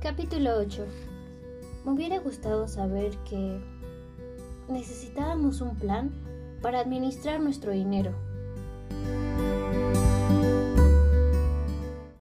Capítulo 8. Me hubiera gustado saber que necesitábamos un plan para administrar nuestro dinero.